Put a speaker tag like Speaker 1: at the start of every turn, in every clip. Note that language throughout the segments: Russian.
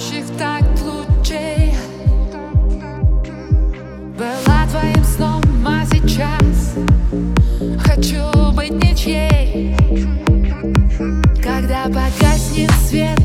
Speaker 1: сияющих так лучей Была твоим сном, а сейчас Хочу быть ничьей. Когда погаснет свет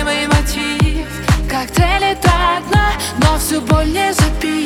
Speaker 1: любимый мотив. Коктейли до дна, но всю боль не запить.